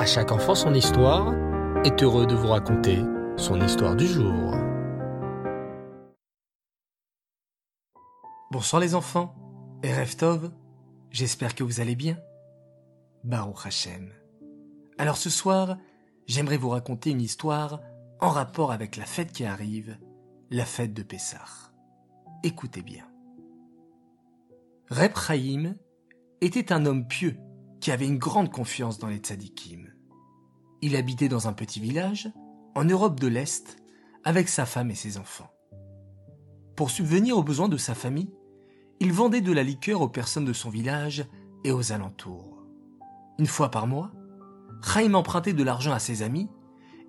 À chaque enfant son histoire est heureux de vous raconter son histoire du jour. Bonsoir les enfants, et Tov, j'espère que vous allez bien. Baruch Hashem. Alors ce soir, j'aimerais vous raconter une histoire en rapport avec la fête qui arrive, la fête de Pessah. Écoutez bien. Reb était un homme pieux qui avait une grande confiance dans les tzadikim. Il habitait dans un petit village, en Europe de l'Est, avec sa femme et ses enfants. Pour subvenir aux besoins de sa famille, il vendait de la liqueur aux personnes de son village et aux alentours. Une fois par mois, Chaim empruntait de l'argent à ses amis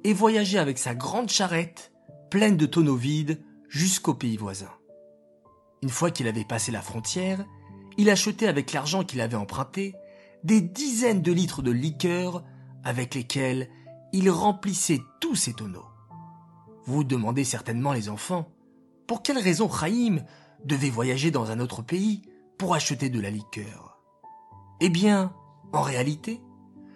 et voyageait avec sa grande charrette pleine de tonneaux vides jusqu'au pays voisin. Une fois qu'il avait passé la frontière, il achetait avec l'argent qu'il avait emprunté des dizaines de litres de liqueur avec lesquels il remplissait tous ses tonneaux. Vous demandez certainement les enfants, pour quelle raison Chaim devait voyager dans un autre pays pour acheter de la liqueur? Eh bien, en réalité,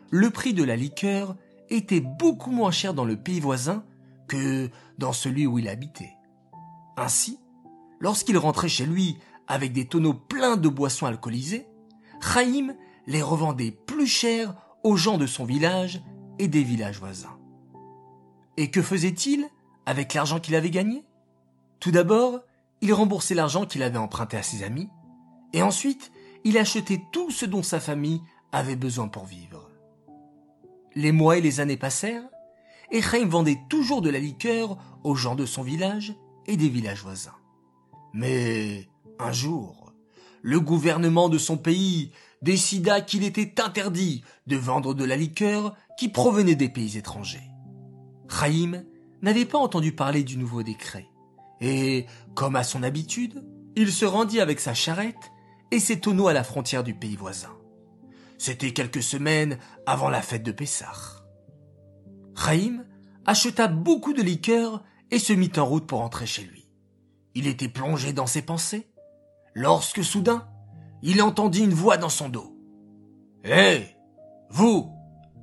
le prix de la liqueur était beaucoup moins cher dans le pays voisin que dans celui où il habitait. Ainsi, lorsqu'il rentrait chez lui avec des tonneaux pleins de boissons alcoolisées, Chaim les revendait plus cher aux gens de son village et des villages voisins. Et que faisait-il avec l'argent qu'il avait gagné? Tout d'abord, il remboursait l'argent qu'il avait emprunté à ses amis, et ensuite, il achetait tout ce dont sa famille avait besoin pour vivre. Les mois et les années passèrent, et Chaim vendait toujours de la liqueur aux gens de son village et des villages voisins. Mais un jour, le gouvernement de son pays décida qu'il était interdit de vendre de la liqueur qui provenait des pays étrangers. Chaim n'avait pas entendu parler du nouveau décret, et, comme à son habitude, il se rendit avec sa charrette et ses tonneaux à la frontière du pays voisin. C'était quelques semaines avant la fête de Pessah. Chaim acheta beaucoup de liqueur et se mit en route pour rentrer chez lui. Il était plongé dans ses pensées, lorsque soudain, il entendit une voix dans son dos. Hé Vous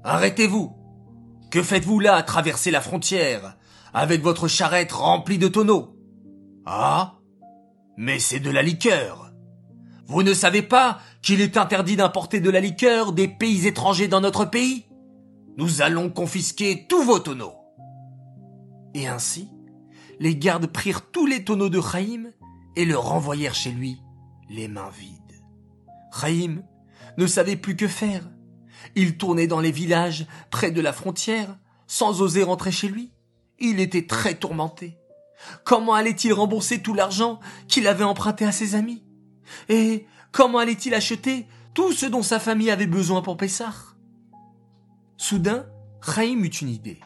Arrêtez-vous. Que faites-vous là à traverser la frontière, avec votre charrette remplie de tonneaux? Ah Mais c'est de la liqueur. Vous ne savez pas qu'il est interdit d'importer de la liqueur des pays étrangers dans notre pays? Nous allons confisquer tous vos tonneaux Et ainsi, les gardes prirent tous les tonneaux de Chaim et le renvoyèrent chez lui, les mains vides. Chaim ne savait plus que faire. Il tournait dans les villages près de la frontière, sans oser rentrer chez lui. Il était très tourmenté. Comment allait-il rembourser tout l'argent qu'il avait emprunté à ses amis? Et comment allait-il acheter tout ce dont sa famille avait besoin pour Pessah? Soudain, Chaim eut une idée.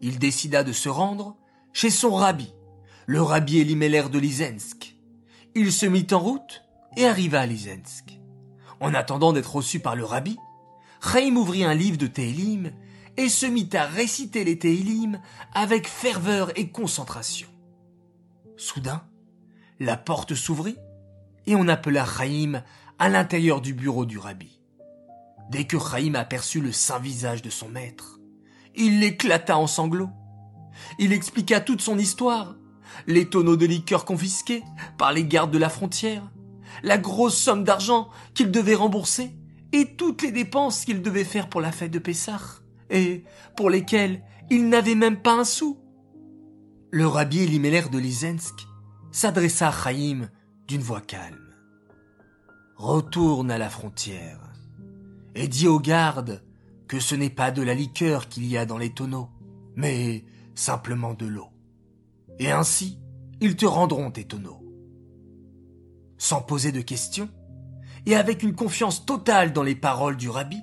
Il décida de se rendre chez son rabbi, le rabbi Elimelech de Lizensk. Il se mit en route et arriva à Lizensk. En attendant d'être reçu par le rabbi, Chaim ouvrit un livre de Télim et se mit à réciter les Télim avec ferveur et concentration. Soudain, la porte s'ouvrit et on appela Chaim à l'intérieur du bureau du rabbi. Dès que Chaim aperçut le saint visage de son maître, il éclata en sanglots. Il expliqua toute son histoire, les tonneaux de liqueur confisqués par les gardes de la frontière, la grosse somme d'argent qu'il devait rembourser et toutes les dépenses qu'il devait faire pour la fête de Pessah et pour lesquelles il n'avait même pas un sou. Le rabbi Elimelech de Lizensk s'adressa à Chaim d'une voix calme. Retourne à la frontière et dis aux gardes que ce n'est pas de la liqueur qu'il y a dans les tonneaux, mais simplement de l'eau. Et ainsi, ils te rendront tes tonneaux sans poser de questions, et avec une confiance totale dans les paroles du rabbi,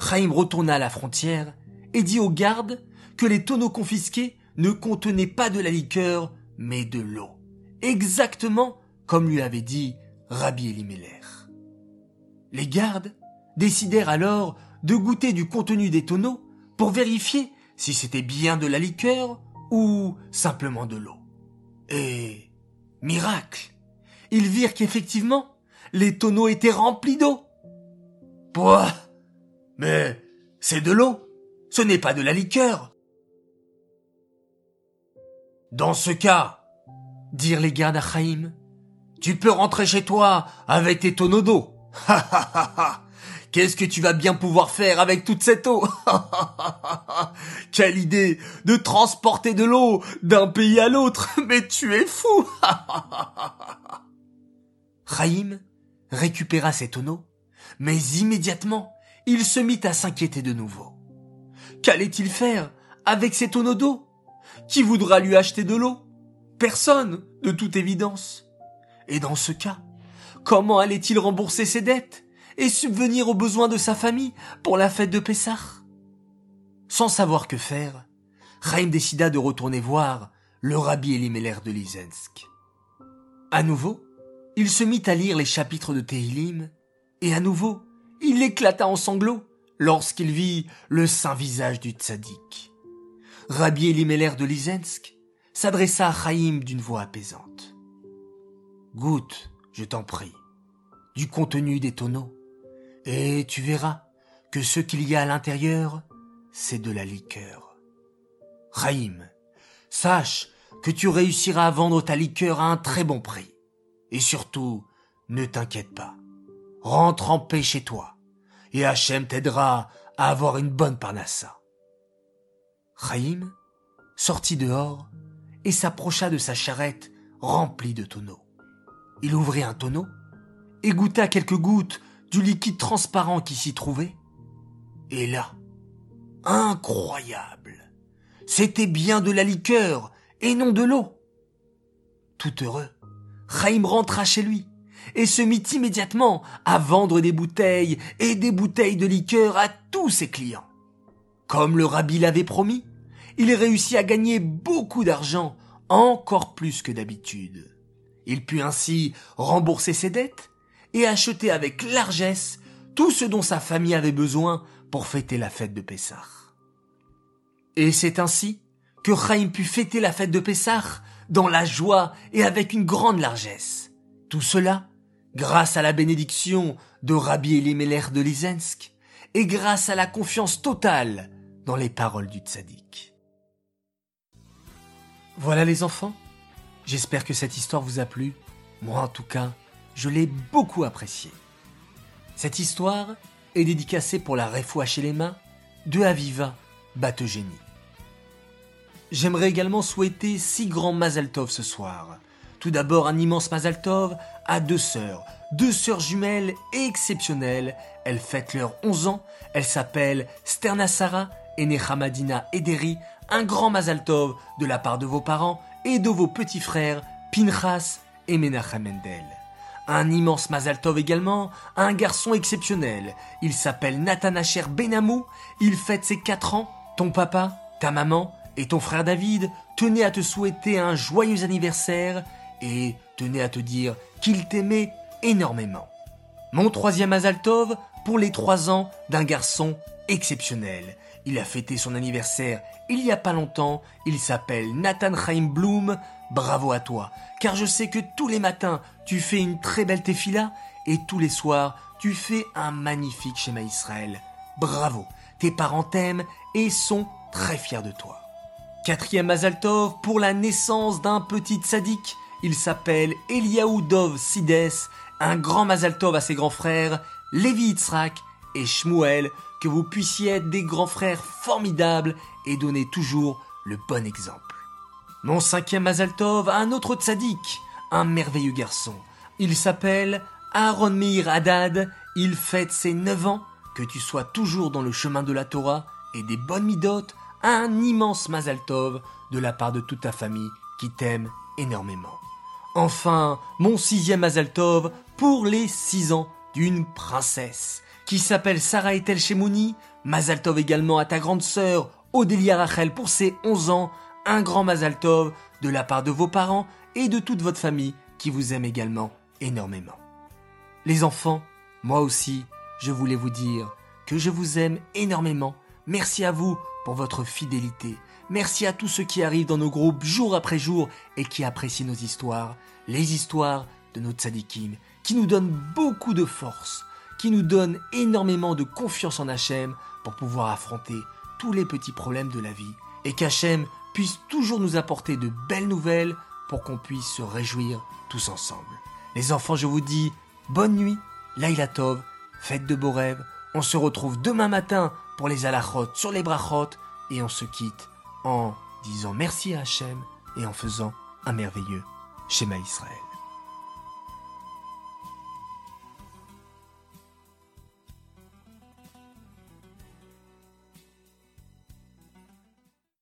Chaim retourna à la frontière et dit aux gardes que les tonneaux confisqués ne contenaient pas de la liqueur, mais de l'eau, exactement comme lui avait dit Rabbi Elimelech. Les gardes décidèrent alors de goûter du contenu des tonneaux pour vérifier si c'était bien de la liqueur ou simplement de l'eau. Et miracle, ils virent qu'effectivement, les tonneaux étaient remplis d'eau. Pouah Mais C'est de l'eau. Ce n'est pas de la liqueur. Dans ce cas, dirent les gardes à Chaim, tu peux rentrer chez toi avec tes tonneaux d'eau. Qu'est-ce que tu vas bien pouvoir faire avec toute cette eau? Quelle idée de transporter de l'eau d'un pays à l'autre Mais tu es fou Raïm récupéra ses tonneaux, mais immédiatement, il se mit à s'inquiéter de nouveau. Qu'allait-il faire avec ses tonneaux d'eau? Qui voudra lui acheter de l'eau? Personne, de toute évidence. Et dans ce cas, comment allait-il rembourser ses dettes et subvenir aux besoins de sa famille pour la fête de Pessah? Sans savoir que faire, Chaim décida de retourner voir le rabbi Elimelech de Lizensk. À nouveau, il se mit à lire les chapitres de Tehilim, et à nouveau, il éclata en sanglots lorsqu'il vit le saint visage du tzaddik. Rabbi Elimelech de Lizensk s'adressa à Chaim d'une voix apaisante. Goûte, je t'en prie, du contenu des tonneaux et tu verras que ce qu'il y a à l'intérieur, c'est de la liqueur. Raïm, sache que tu réussiras à vendre ta liqueur à un très bon prix. Et surtout, ne t'inquiète pas. Rentre en paix chez toi, et Hachem t'aidera à avoir une bonne parnassa. Raïm sortit dehors et s'approcha de sa charrette remplie de tonneaux. Il ouvrit un tonneau goûta quelques gouttes du liquide transparent qui s'y trouvait. Et là, incroyable, c'était bien de la liqueur et non de l'eau. Tout heureux, Chaim rentra chez lui et se mit immédiatement à vendre des bouteilles et des bouteilles de liqueur à tous ses clients. Comme le rabbi l'avait promis, il réussit à gagner beaucoup d'argent, encore plus que d'habitude. Il put ainsi rembourser ses dettes et acheter avec largesse tout ce dont sa famille avait besoin pour fêter la fête de Pessah. Et c'est ainsi que Chaim put fêter la fête de Pessah dans la joie et avec une grande largesse. Tout cela grâce à la bénédiction de Rabbi Elimelech de Lizensk et grâce à la confiance totale dans les paroles du tzaddik. Voilà les enfants, j'espère que cette histoire vous a plu. Moi en tout cas, je l'ai beaucoup apprécié. Cette histoire est dédicacée pour la Refoua chez les mains de Aviva Batogénie. J'aimerais également souhaiter six grands Mazaltov ce soir. Tout d'abord un immense Mazaltov à deux sœurs, deux sœurs jumelles exceptionnelles. Elles fêtent leurs 11 ans. Elles s'appellent Sterna Sarah et Nehamadina Ederi. Un grand Mazaltov de la part de vos parents et de vos petits frères Pinchas et Menachem Mendel. Un immense Mazaltov également, un garçon exceptionnel. Il s'appelle Nathan Asher Benamou, il fête ses 4 ans. Ton papa, ta maman et ton frère David tenaient à te souhaiter un joyeux anniversaire et tenaient à te dire qu'ils t'aimaient énormément. Mon troisième Mazaltov pour les 3 ans d'un garçon exceptionnel. Il a fêté son anniversaire il y a pas longtemps. Il s'appelle Nathan Chaim Bloom. Bravo à toi, car je sais que tous les matins tu fais une très belle tefila et tous les soirs tu fais un magnifique schéma Israël. Bravo, tes parents t'aiment et sont très fiers de toi. Quatrième Mazaltov pour la naissance d'un petit sadique. Il s'appelle Eliaou Dov Sides, un grand Mazaltov à ses grands frères, Lévi Yitzhak et Shmuel, que vous puissiez être des grands frères formidables et donner toujours le bon exemple. Mon cinquième Mazaltov un autre tzaddik, un merveilleux garçon. Il s'appelle Aaron Meir Haddad, il fête ses 9 ans, que tu sois toujours dans le chemin de la Torah et des bonnes midotes, un immense Mazaltov de la part de toute ta famille qui t'aime énormément. Enfin, mon sixième Mazaltov pour les 6 ans d'une princesse qui s'appelle Sarah Etel Shemouni, Mazaltov également à ta grande sœur Odélia Rachel pour ses 11 ans, un grand Mazal Tov de la part de vos parents et de toute votre famille qui vous aime également énormément. Les enfants, moi aussi, je voulais vous dire que je vous aime énormément. Merci à vous pour votre fidélité. Merci à tous ceux qui arrivent dans nos groupes jour après jour et qui apprécient nos histoires, les histoires de nos tzadikim, qui nous donnent beaucoup de force, qui nous donnent énormément de confiance en Hachem pour pouvoir affronter tous les petits problèmes de la vie et qu'Hachem puisse toujours nous apporter de belles nouvelles pour qu'on puisse se réjouir tous ensemble. Les enfants, je vous dis bonne nuit, Laila Tov, faites de beaux rêves. On se retrouve demain matin pour les alachot sur les brachot et on se quitte en disant merci à Hachem et en faisant un merveilleux schéma Israël.